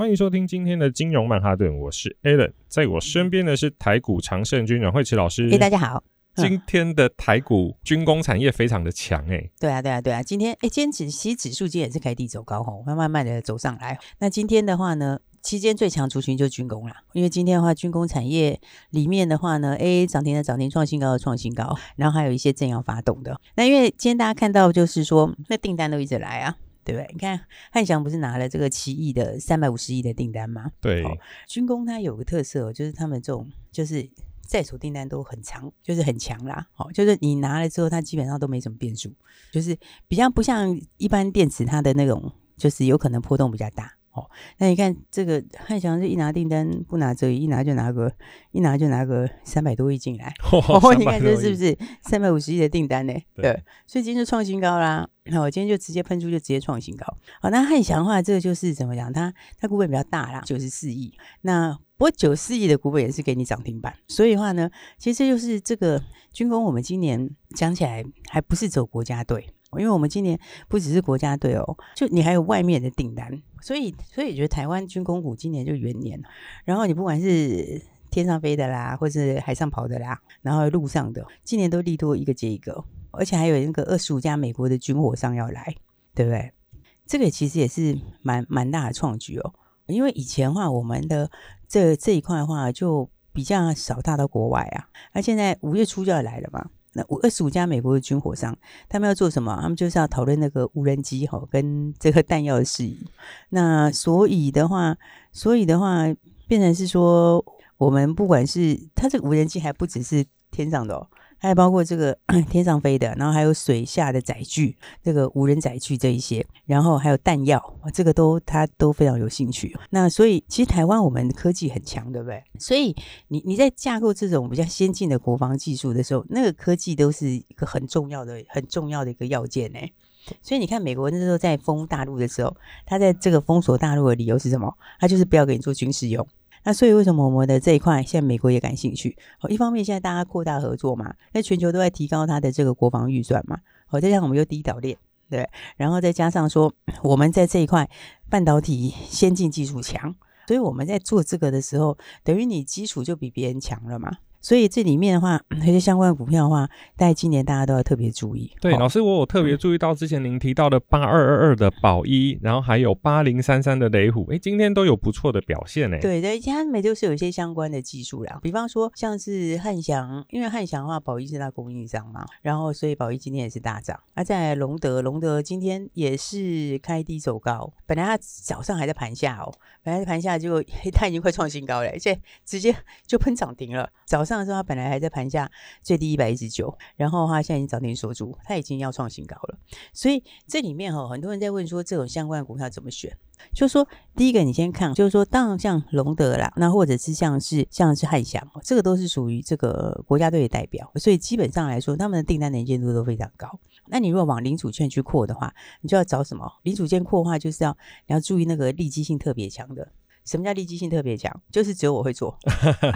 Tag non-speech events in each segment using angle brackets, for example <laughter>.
欢迎收听今天的金融曼哈顿，我是 Alan，在我身边的是台股常胜军阮惠慈老师。嘿，大家好。今天的台股军工产业非常的强哎、欸。对啊，对啊，对啊。今天哎，今天指其实指数今天也是开低走高吼，慢慢慢的走上来。那今天的话呢，期间最强族群就是军工啦，因为今天的话，军工产业里面的话呢，，A，涨停的涨停，创新高的创新高，然后还有一些正要发动的。那因为今天大家看到就是说，那订单都一直来啊。对不对？你看汉翔不是拿了这个七亿的三百五十亿的订单吗？对，军工它有个特色，就是他们这种就是在手订单都很长，就是很强啦。好，就是你拿了之后，它基本上都没什么变数，就是比较不像一般电池它的那种，就是有可能波动比较大。哦，那你看这个汉翔是一拿订单不拿则已，一拿就拿个一拿就拿个三百多亿进来。哦，你看这是不是三百五十亿的订单呢？对，所以今天就创新高啦。那我今天就直接喷出，就直接创新高。好，那汉翔的话，这个就是怎么讲？它它股本比较大啦，九十四亿。那不过九十四亿的股本也是给你涨停板，所以的话呢，其实就是这个军工，我们今年讲起来还不是走国家队。因为我们今年不只是国家队哦，就你还有外面的订单，所以所以觉得台湾军工股今年就元年。然后你不管是天上飞的啦，或是海上跑的啦，然后路上的，今年都利多一个接一个，而且还有那个二十五家美国的军火商要来，对不对？这个其实也是蛮蛮大的创举哦。因为以前的话，我们的这这一块的话就比较少大到国外啊，那现在五月初就要来了嘛。那五二十五家美国的军火商，他们要做什么？他们就是要讨论那个无人机哈，跟 <laughs> 这个弹药的事宜。那所以的话，所以的话，变成是说，我们不管是它这个无人机，还不只是天上的哦。还有包括这个 <clears throat> 天上飞的，然后还有水下的载具，这个无人载具这一些，然后还有弹药，这个都他都非常有兴趣。那所以其实台湾我们科技很强，对不对？所以你你在架构这种比较先进的国防技术的时候，那个科技都是一个很重要的、很重要的一个要件呢。所以你看，美国那时候在封大陆的时候，他在这个封锁大陆的理由是什么？他就是不要给你做军事用。那所以为什么我们的这一块现在美国也感兴趣？哦，一方面现在大家扩大合作嘛，那全球都在提高它的这个国防预算嘛。好，再加上我们又低导链，对，然后再加上说我们在这一块半导体先进技术强，所以我们在做这个的时候，等于你基础就比别人强了嘛。所以这里面的话，那些相关的股票的话，在今年大家都要特别注意。对，哦、老师，我有特别注意到之前您提到的八二二二的宝一，然后还有八零三三的雷虎，哎，今天都有不错的表现呢。对，对，他们就是有一些相关的技术啦，比方说像是汉翔，因为汉翔的话，宝一是它供应商嘛，然后所以宝一今天也是大涨。啊，在隆德，隆德今天也是开低走高，本来它早上还在盘下哦，本来盘下就 <laughs> 它已经快创新高了，而且直接就喷涨停了，早。上的时候，它本来还在盘下最低一百一十九，然后它现在已经涨停锁住，它已经要创新高了。所以这里面哈，很多人在问说，这种相关的股票怎么选？就说，第一个你先看，就是说，当然像隆德啦，那或者是像是像是汉翔，这个都是属于这个国家队的代表，所以基本上来说，他们的订单能见度都非常高。那你如果往零组件去扩的话，你就要找什么？零组件扩的话，就是要你要注意那个利基性特别强的。什么叫利基性特别强？就是只有我会做，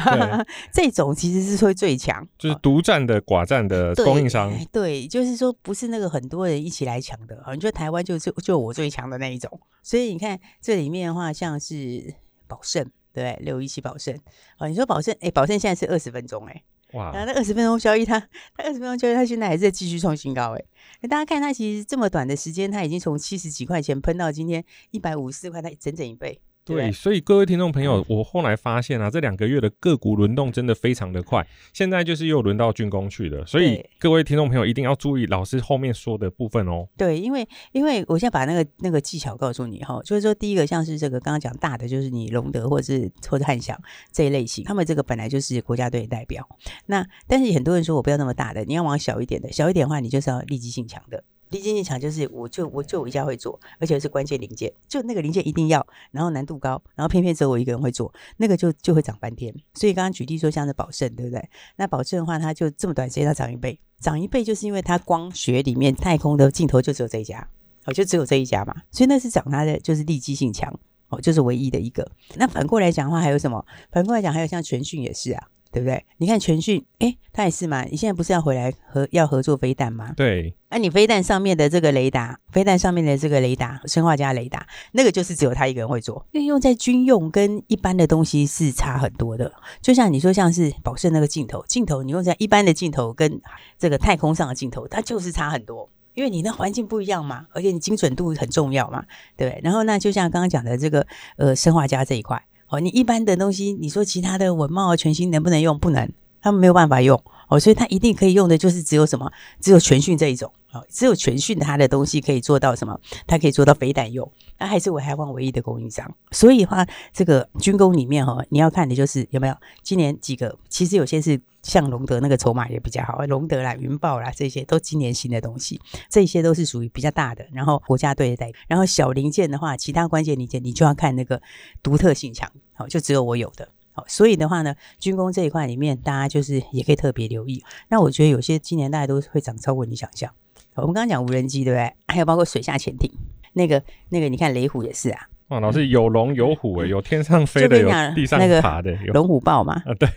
<laughs> 这种其实是会最强，就是独占的寡占的供应商对。对，就是说不是那个很多人一起来抢的，你觉得台湾就就就我最强的那一种。所以你看这里面的话，像是宝胜，对，六一七宝盛。哦，你说宝盛，哎，宝胜现在是二十分钟，哎，哇，然后那二十分钟交易，它，它二十分钟交易，它现在还是在继续创新高，哎，大家看它其实这么短的时间，它已经从七十几块钱喷到今天一百五十四块，它整整一倍。对，所以各位听众朋友，我后来发现啊，这两个月的个股轮动真的非常的快，现在就是又轮到军工去了，所以各位听众朋友一定要注意老师后面说的部分哦。对，因为因为我现在把那个那个技巧告诉你哈，就是说第一个像是这个刚刚讲大的，就是你龙德或者是或者汉翔这一类型，他们这个本来就是国家队代表。那但是很多人说我不要那么大的，你要往小一点的，小一点的话你就是要立即性强的。立基性强就是我就我就我一家会做，而且是关键零件，就那个零件一定要，然后难度高，然后偏偏只有我一个人会做，那个就就会涨半天。所以刚刚举例说像是宝胜，对不对？那宝胜的话，它就这么短时间它涨一倍，涨一倍就是因为它光学里面太空的镜头就只有这一家，哦，就只有这一家嘛，所以那是涨它的就是立基性强，哦，就是唯一的一个。那反过来讲的话，还有什么？反过来讲，还有像全讯也是啊。对不对？你看全讯，哎，他也是嘛。你现在不是要回来合要合作飞弹吗？对。那、啊、你飞弹上面的这个雷达，飞弹上面的这个雷达，生化家雷达，那个就是只有他一个人会做。因为用在军用跟一般的东西是差很多的。就像你说，像是宝盛那个镜头，镜头你用在一般的镜头跟这个太空上的镜头，它就是差很多。因为你那环境不一样嘛，而且你精准度很重要嘛，对不对？然后那就像刚刚讲的这个呃生化家这一块。你一般的东西，你说其他的文茂、全新能不能用？不能，他们没有办法用哦，所以他一定可以用的，就是只有什么，只有全讯这一种哦，只有全讯它的东西可以做到什么？它可以做到飞弹用，那还是我台湾唯一的供应商。所以的话，这个军工里面哈、哦，你要看的就是有没有今年几个，其实有些是。像龙德那个筹码也比较好，龙德啦、云豹啦这些都今年新的东西，这些都是属于比较大的。然后国家队的代，然后小零件的话，其他关键零件你就要看那个独特性强，好，就只有我有的。好，所以的话呢，军工这一块里面，大家就是也可以特别留意。那我觉得有些今年大家都会涨超过你想象。我们刚刚讲无人机，对不对？还有包括水下潜艇，那个那个，你看雷虎也是啊。哇，老师有龙有虎诶，有天上飞的，有地上爬的，<laughs> 龙虎豹嘛？啊，对，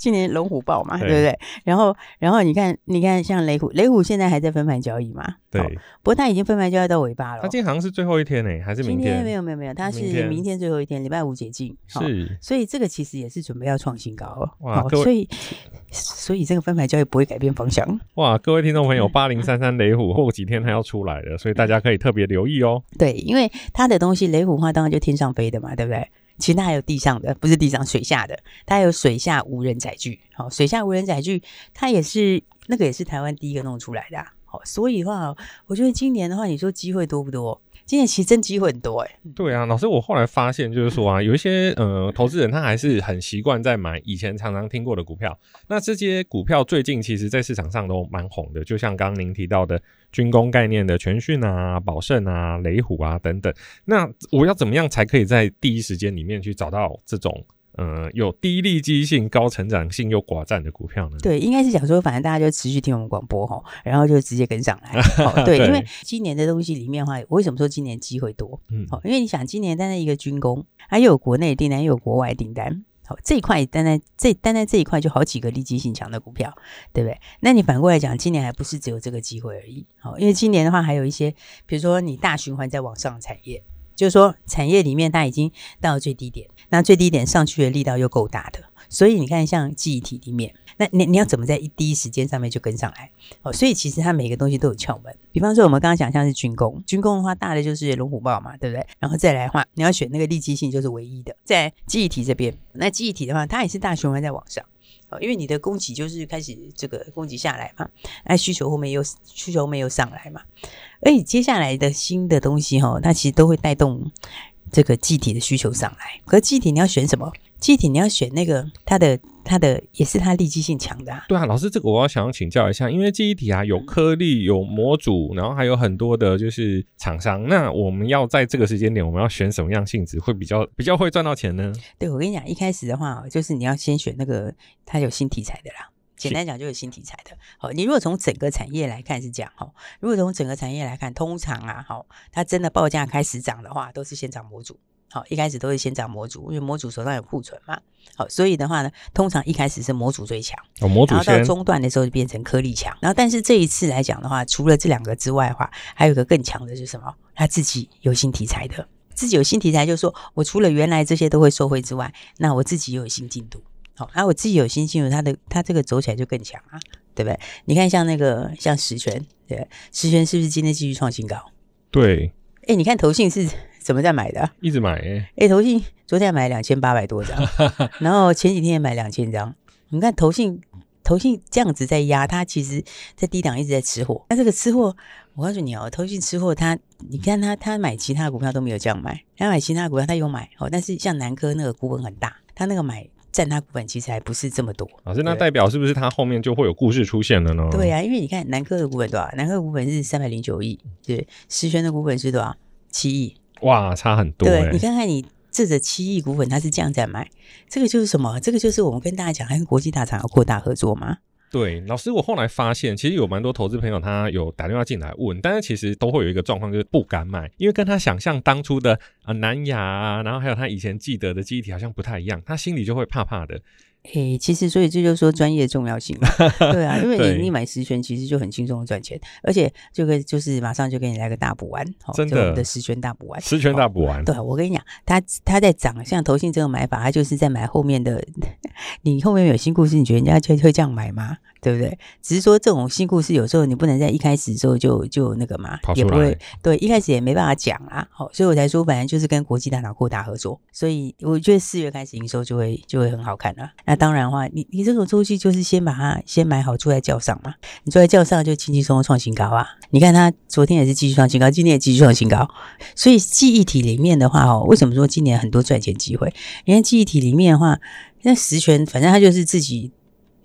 今年龙虎豹嘛，对不对？然后，然后你看，你看，像雷虎，雷虎现在还在分盘交易嘛？对，不过它已经分盘交易到尾巴了。它今天好像是最后一天呢，还是明天？没有，没有，没有，它是明天最后一天，礼拜五解禁。是，所以这个其实也是准备要创新高了。哇，所以，所以这个分盘交易不会改变方向。哇，各位听众朋友，八零三三雷虎过几天它要出来了，所以大家可以特别留意哦。对，因为它的东西雷。雷虎话当然就天上飞的嘛，对不对？其实它还有地上的，不是地上，水下的，它还有水下无人载具。好，水下无人载具，它也是那个也是台湾第一个弄出来的。好，所以的话，我觉得今年的话，你说机会多不多？今年其实真机会很多哎、欸，对啊，老师，我后来发现就是说啊，<laughs> 有一些呃投资人他还是很习惯在买以前常常听过的股票。那这些股票最近其实在市场上都蛮红的，就像刚刚您提到的军工概念的全讯啊、宝盛啊、雷虎啊等等。那我要怎么样才可以在第一时间里面去找到这种？呃，有低利基性、高成长性又寡占的股票呢？对，应该是讲说，反正大家就持续听我们广播哈，然后就直接跟上来。<laughs> 对，因为今年的东西里面的话，我为什么说今年机会多？嗯，好，因为你想，今年单单一个军工，它又有国内订单，又有国外订单，好，这一块单单这单单这一块就好几个利基性强的股票，对不对？那你反过来讲，今年还不是只有这个机会而已。好，因为今年的话，还有一些，比如说你大循环在往上的产业。就是说，产业里面它已经到最低点，那最低点上去的力道又够大的，所以你看，像记忆体里面，那你你要怎么在一第一时间上面就跟上来？哦，所以其实它每个东西都有窍门。比方说，我们刚刚讲像是军工，军工的话大的就是龙虎豹嘛，对不对？然后再来的话，你要选那个利基性就是唯一的，在记忆体这边，那记忆体的话，它也是大循环在往上。哦，因为你的供给就是开始这个供给下来嘛，那需求后面又需求没有上来嘛，而你接下来的新的东西哈，它其实都会带动这个记忆体的需求上来。可是记忆体你要选什么？记忆体你要选那个它的。它的也是它立即性强的，啊，对啊，老师，这个我要想要请教一下，因为记忆体啊有颗粒、有模组，然后还有很多的就是厂商，那我们要在这个时间点，我们要选什么样性质会比较比较会赚到钱呢？对，我跟你讲，一开始的话，就是你要先选那个它有新题材的啦，简单讲就有新题材的。好，你如果从整个产业来看是这样哈，如果从整个产业来看，通常啊，好，它真的报价开始涨的话，都是先涨模组。好，一开始都是先涨模组，因为模组手上有库存嘛。好，所以的话呢，通常一开始是模组最强，哦，模组然后到中段的时候就变成颗粒强。然后，但是这一次来讲的话，除了这两个之外的话，还有一个更强的是什么？他自己有新题材的，自己有新题材，就是说我除了原来这些都会受惠之外，那我自己又有新进度。好，然后我自己有新进度，它的它这个走起来就更强啊，对不对？你看像那个像十銓，对，十銓是不是今天继续创新高？对，哎，你看投信是。怎么在买的？一直买哎、欸！哎、欸，投信昨天买两千八百多张，<laughs> 然后前几天也买两千张。你看投信，投信这样子在压，它其实在低档一直在吃货。那这个吃货，我告诉你哦，投信吃货，它你看它它买其他股票都没有这样买，它买其他股票它有买哦，但是像南科那个股本很大，它那个买占他股本其实还不是这么多。老师，那代表是不是他后面就会有故事出现了呢？对啊，因为你看南科的股本多少？南科股本是三百零九亿，对，十銓的股本是多少？七亿。哇，差很多、欸。对，你看看你这个七亿股份，他是这样在买，这个就是什么？这个就是我们跟大家讲，跟国际大厂要扩大合作嘛。对，老师，我后来发现，其实有蛮多投资朋友他有打电话进来问，但是其实都会有一个状况，就是不敢买，因为跟他想象当初的啊、呃、南亚啊，然后还有他以前记得的记忆体好像不太一样，他心里就会怕怕的。诶，其实所以这就是说专业重要性嘛，<laughs> 对啊，因为你你买十全其实就很轻松的赚钱，而且就可以就是马上就给你来个大补丸，真的，的十全大补丸，十全大补丸，对，我跟你讲，他他在涨，像投信这个买法，他就是在买后面的，<laughs> 你后面有新故事，你觉得人家就会这样买吗？对不对？只是说这种新故事有时候你不能在一开始的时候就就那个嘛，也不会对，一开始也没办法讲啊。好，所以我才说，本来就是跟国际大脑扩大合作，所以我觉得四月开始营收就会就会很好看了。那当然话，你你这种周期就是先把它先买好，坐在轿上嘛。你坐在轿上就轻轻松松创新高啊！你看它昨天也是继续创新高，今天也继续创新高。所以记忆体里面的话哦，为什么说今年很多赚钱机会？你看记忆体里面的话，那十銓反正它就是自己。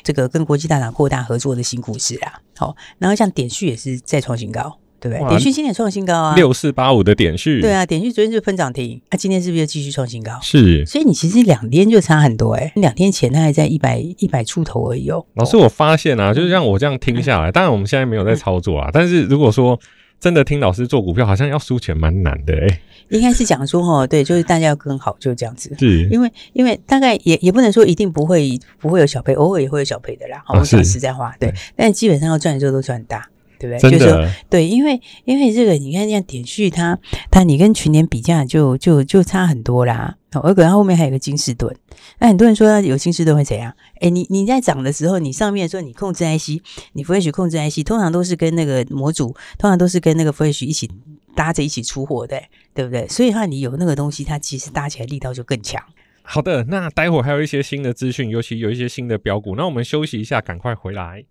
这个跟国际大厂扩大合作的新故事啊，好，然后像点序也是再创新高，对不对？点序今天创新高啊，六四八五的点序，对啊，点序昨天就喷涨停，啊，今天是不是又继续创新高？是，所以你其实两天就差很多哎、欸，两天前它还在一百一百出头而已哦。老师，我发现啊，就是像我这样听下来，当然我们现在没有在操作啊，但是如果说。真的听老师做股票，好像要输钱蛮难的哎、欸。应该是讲说哦，对，就是大家要跟好，就这样子。是，因为因为大概也也不能说一定不会不会有小赔，偶尔也会有小赔的啦。好，我讲实在话，对，对，但基本上要赚的时候都赚很大。对不对？就是说，对，因为因为这个，你看这样点序它它，你跟去年比价就就就差很多啦。而且它后面还有个金士顿，那很多人说它有金士顿会怎样？哎，你你在涨的时候，你上面说你控制 IC，你 Flash 控制 IC，通常都是跟那个模组，通常都是跟那个 Flash 一起搭着一起出货的，对不对？所以的话，你有那个东西，它其实搭起来力道就更强。好的，那待会儿还有一些新的资讯，尤其有一些新的标股，那我们休息一下，赶快回来。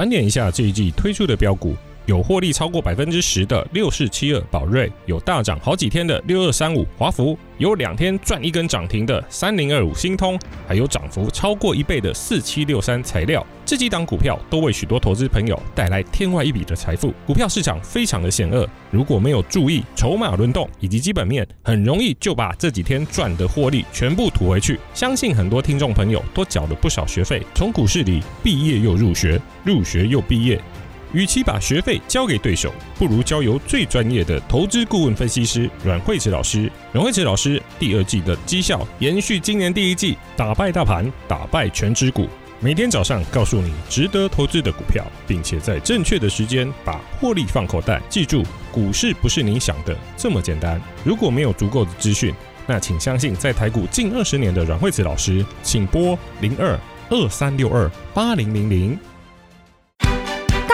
盘点一下这一季推出的标股，有获利超过百分之十的六四七二宝瑞，有大涨好几天的六二三五华孚，有两天赚一根涨停的三零二五新通，还有涨幅超过一倍的四七六三材料。这几档股票都为许多投资朋友带来天外一笔的财富。股票市场非常的险恶，如果没有注意筹码轮动以及基本面，很容易就把这几天赚的获利全部吐回去。相信很多听众朋友都缴了不少学费，从股市里毕业又入学，入学又毕业。与其把学费交给对手，不如交由最专业的投资顾问分析师阮慧慈老师。阮慧慈老师第二季的绩效延续今年第一季，打败大盘，打败权值股。每天早上告诉你值得投资的股票，并且在正确的时间把获利放口袋。记住，股市不是你想的这么简单。如果没有足够的资讯，那请相信在台股近二十年的阮慧慈老师，请拨零二二三六二八零零零。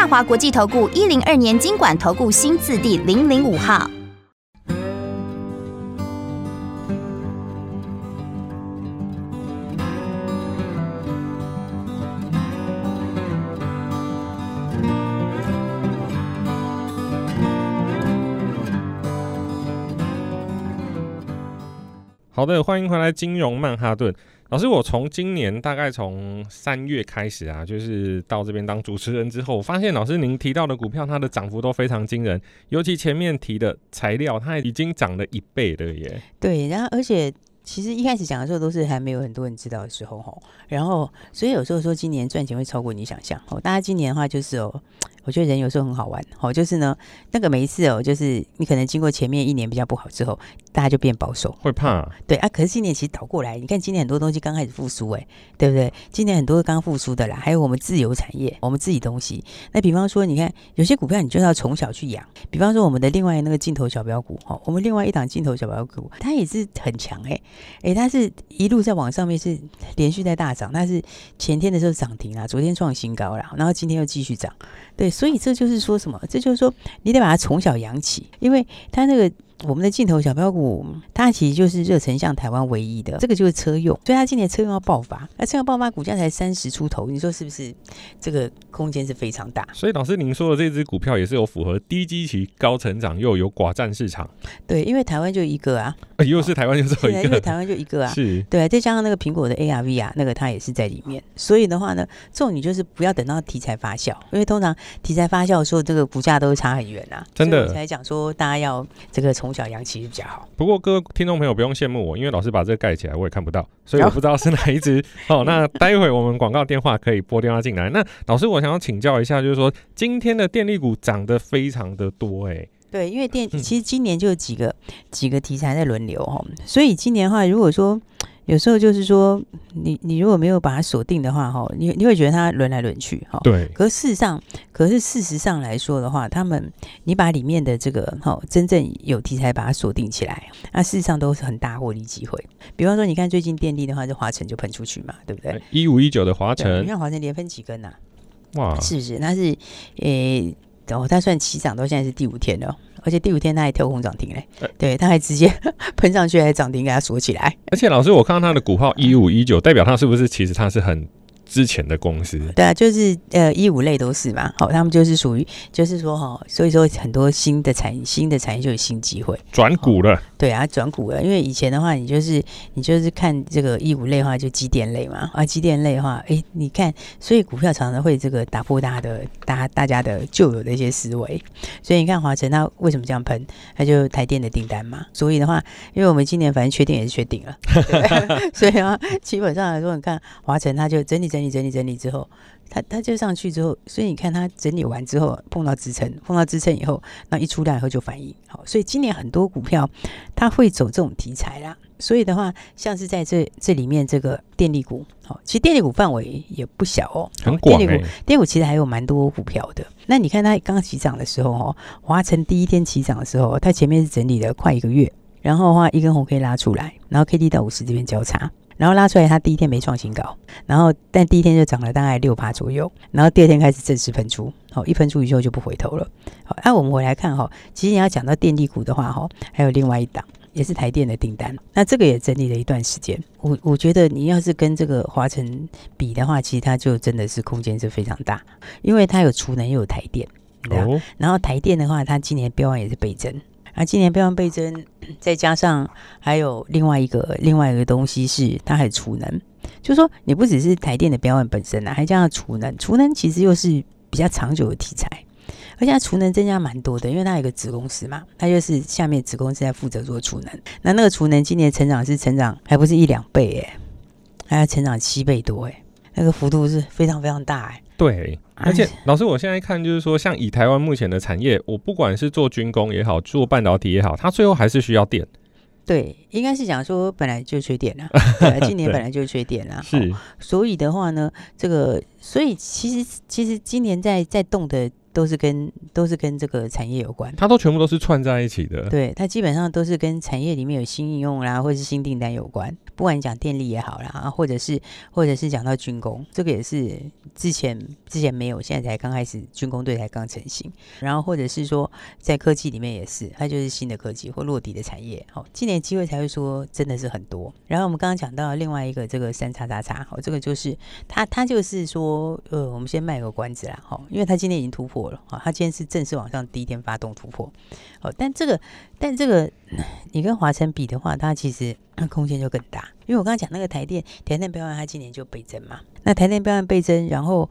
大华国际投顾一零二年金管投顾新字第零零五号。好的，欢迎回来，金融曼哈顿老师。我从今年大概从三月开始啊，就是到这边当主持人之后，我发现老师您提到的股票，它的涨幅都非常惊人，尤其前面提的材料，它已经涨了一倍了耶。对，然后而且其实一开始讲的时候都是还没有很多人知道的时候吼，然后所以有时候说今年赚钱会超过你想象哦。大家今年的话就是哦。我觉得人有时候很好玩，哦，就是呢，那个每一次哦，就是你可能经过前面一年比较不好之后，大家就变保守，会怕，对啊。可是今年其实倒过来，你看今年很多东西刚开始复苏，哎，对不对？今年很多刚复苏的啦，还有我们自由产业，我们自己东西。那比方说，你看有些股票，你就要从小去养。比方说，我们的另外那个镜头小标股，哦，我们另外一档镜头小标股，它也是很强，哎，哎，它是一路在往上面是连续在大涨，它是前天的时候涨停啦，昨天创新高啦，然后今天又继续涨。对，所以这就是说什么？这就是说，你得把它从小养起，因为它那个。我们的镜头小标股，它其实就是热成像台湾唯一的，这个就是车用，所以它今年车用要爆发，那车用爆发股价才三十出头，你说是不是？这个空间是非常大。所以老师您说的这只股票也是有符合低基期、高成长又有寡占市场。对，因为台湾就一个啊，呃、又是台湾就是一个，因为台湾就一个啊，<laughs> 是对，再加上那个苹果的 ARV 啊，那个它也是在里面，所以的话呢，这种你就是不要等到题材发酵，因为通常题材发酵的时候，这个股价都差很远啊。真的，才讲说大家要这个从小养起是比较好。不过各位听众朋友不用羡慕我，因为老师把这个盖起来，我也看不到，所以我不知道是哪一只。<laughs> 哦，那待会我们广告电话可以拨电话进来。那老师，我想要请教一下，就是说今天的电力股涨得非常的多，欸，哎，对，因为电其实今年就有几个、嗯、几个题材在轮流哈，所以今年的话，如果说。有时候就是说，你你如果没有把它锁定的话，哈，你你会觉得它轮来轮去，哈。对。可是事实上，可是事实上来说的话，他们你把里面的这个哈，真正有题材把它锁定起来，那事实上都是很大获利机会。比方说，你看最近电力的话，就华晨就喷出去嘛，对不对？一五一九的华晨，你看华晨连分几根呐、啊？哇，是不是？那是诶。欸哦，它算起涨到现在是第五天了，而且第五天它还跳空涨停嘞，欸、对，它还直接 <laughs> 喷上去，还涨停给它锁起来。而且老师，我看到它的股号一五一九，代表它是不是其实它是很。之前的公司，对啊，就是呃，一五类都是嘛，好，他们就是属于，就是说哈，所以说很多新的产新的产业就有新机会。转股了，对啊，转股了，因为以前的话，你就是你就是看这个一五类的话，就机电类嘛，啊，机电类的话，哎，你看，所以股票常常会这个打破大家的大大家的旧有的一些思维，所以你看华晨它为什么这样喷，它就台电的订单嘛，所以的话，因为我们今年反正确定也是确定了，<laughs> <laughs> 所以啊，基本上来说，你看华晨它就整体整。整理整理整理之后，它它就上去之后，所以你看它整理完之后碰到支撑，碰到支撑以后，那一出量以后就反应好，所以今年很多股票它会走这种题材啦。所以的话，像是在这这里面这个电力股，好，其实电力股范围也不小哦，很广、欸。电力股，电力股其实还有蛮多股票的。那你看它刚起涨的时候哦，华晨第一天起涨的时候，它前面是整理了快一个月，然后的话一根红 K 拉出来，然后 K D 到五十这边交叉。然后拉出来，它第一天没创新高，然后但第一天就涨了大概六趴左右，然后第二天开始正式喷出，好，一喷出以后就不回头了。好，那我们回来看哈，其实你要讲到电力股的话哈，还有另外一档也是台电的订单，那这个也整理了一段时间。我我觉得你要是跟这个华晨比的话，其实它就真的是空间是非常大，因为它有储能又有台电，哦？然后台电的话，它今年标案也是倍增。啊，今年标完倍增，再加上还有另外一个另外一个东西是它还储能，就是说你不只是台电的标案本身啊，还加上储能，储能其实又是比较长久的题材，而且它储能增加蛮多的，因为它有个子公司嘛，它就是下面子公司在负责做储能，那那个储能今年成长是成长还不是一两倍哎，还要成长七倍多哎，那个幅度是非常非常大哎。对，而且老师，我现在看就是说，像以台湾目前的产业，我不管是做军工也好，做半导体也好，它最后还是需要电。对，应该是讲说本来就缺电了，<laughs> 对，今年本来就缺电了，是。所以的话呢，这个，所以其实其实今年在在动的。都是跟都是跟这个产业有关，它都全部都是串在一起的。对，它基本上都是跟产业里面有新应用啦，或者是新订单有关。不管你讲电力也好啦，或者是或者是讲到军工，这个也是之前之前没有，现在才刚开始，军工队才刚成型。然后或者是说在科技里面也是，它就是新的科技或落地的产业。好，今年机会才会说真的是很多。然后我们刚刚讲到另外一个这个三叉叉叉，好，这个就是它它就是说，呃，我们先卖个关子啦，好，因为它今天已经突破。了好！它今天是正式往上第一天发动突破，哦，但这个但这个你跟华晨比的话，它其实那空间就更大，因为我刚刚讲那个台电台电标案，它今年就倍增嘛，那台电标案倍增，然后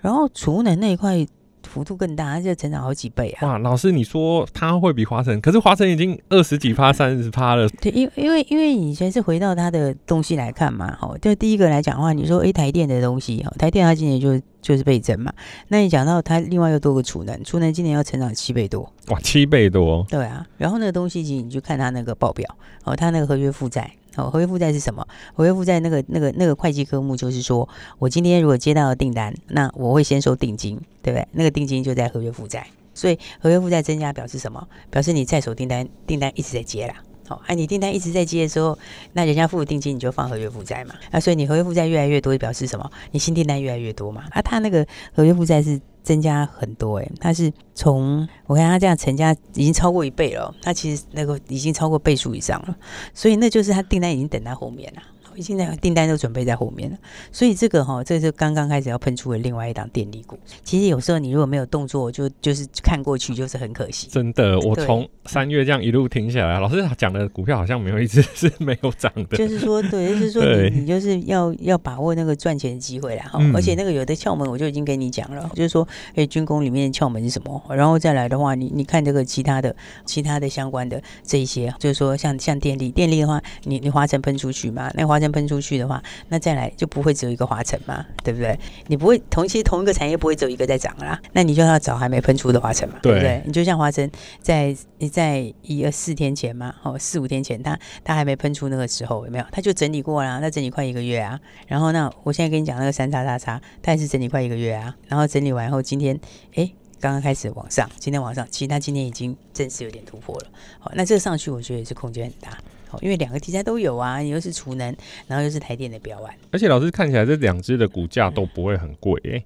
然后储能那一块。幅度更大，它就成长好几倍啊！哇，老师，你说它会比华城，可是华城已经二十几趴、三十趴了。对，因因为因为以前是回到它的东西来看嘛，哈，就第一个来讲的话，你说诶，台电的东西，哈，台电它今年就就是倍增嘛。那你讲到它另外又多个储能，储能今年要成长七倍多，哇，七倍多。对啊，然后那个东西，其实你就看它那个报表，哦，它那个合约负债。哦，合约负债是什么？合约负债那个、那个、那个会计科目就是说，我今天如果接到了订单，那我会先收定金，对不对？那个定金就在合约负债，所以合约负债增加表示什么？表示你在手订单，订单一直在接啦。哦，哎、啊，你订单一直在接的时候，那人家付的定金你就放合约负债嘛。啊，所以你合约负债越来越多，就表示什么？你新订单越来越多嘛。啊，他那个合约负债是。增加很多诶、欸，它是从我看他这样成家已经超过一倍了，他其实那个已经超过倍数以上了，所以那就是他订单已经等在后面了。现在订单都准备在后面了，所以这个哈，这是刚刚开始要喷出的另外一档电力股。其实有时候你如果没有动作，就就是看过去就是很可惜。真的，我从三月这样一路听下来，老师讲的股票好像没有一只 <laughs> 是没有涨的。就是说，对，就是说你你就是要要把握那个赚钱的机会啦。哈、嗯。而且那个有的窍门我就已经跟你讲了，就是说，哎，军工里面的窍门是什么？然后再来的话，你你看这个其他的其他的相关的这一些，就是说像像电力，电力的话，你你华晨喷出去嘛？那华城喷出去的话，那再来就不会只有一个华晨嘛，对不对？你不会同期同一个产业不会只有一个在涨啦，那你就要找还没喷出的华晨嘛，对，对不对？你就像华晨在你在一二四天前嘛，哦四五天前，他他还没喷出那个时候有没有？他就整理过啦，那整理快一个月啊。然后那我现在跟你讲那个三叉叉叉，他也是整理快一个月啊。然后整理完后，今天哎刚刚开始往上，今天往上，其实他今天已经正式有点突破了。好，那这个上去我觉得也是空间很大。因为两个题材都有啊，你又是储能，然后又是台电的标案，而且老师看起来这两只的股价都不会很贵诶。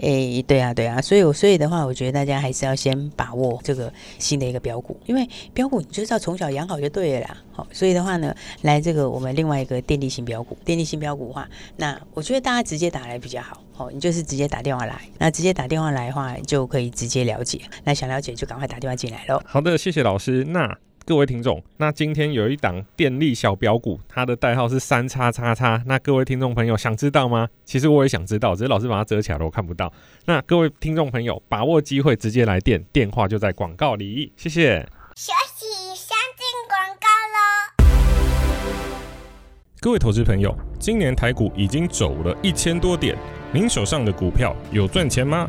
诶，对啊，对啊，所以我所以的话，我觉得大家还是要先把握这个新的一个标股，因为标股你就是要从小养好就对了啦。好，所以的话呢，来这个我们另外一个电力型标股，电力型标股的话，那我觉得大家直接打来比较好。哦，你就是直接打电话来，那直接打电话来的话，就可以直接了解。那想了解就赶快打电话进来喽。好的，谢谢老师。那。各位听众，那今天有一档电力小标股，它的代号是三叉叉叉。那各位听众朋友想知道吗？其实我也想知道，只是老师把它遮起来了，我看不到。那各位听众朋友，把握机会直接来电，电话就在广告里。谢谢。休息，先进广告喽。各位投资朋友，今年台股已经走了一千多点，您手上的股票有赚钱吗？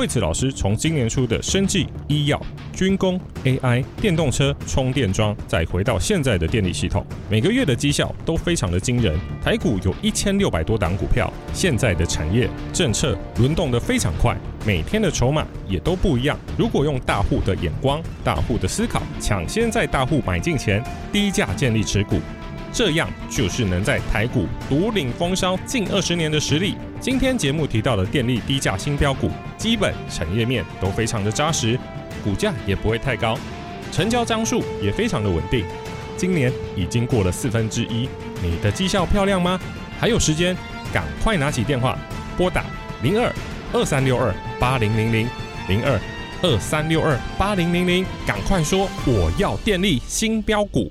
惠子老师从今年初的生技、医药、军工、AI、电动车、充电桩，再回到现在的电力系统，每个月的绩效都非常的惊人。台股有一千六百多档股票，现在的产业政策轮动得非常快，每天的筹码也都不一样。如果用大户的眼光、大户的思考，抢先在大户买进前低价建立持股。这样就是能在台股独领风骚近二十年的实力。今天节目提到的电力低价新标股，基本产业面都非常的扎实，股价也不会太高，成交张数也非常的稳定。今年已经过了四分之一，你的绩效漂亮吗？还有时间，赶快拿起电话拨打零二二三六二八零零零零二二三六二八零零零，赶快说我要电力新标股。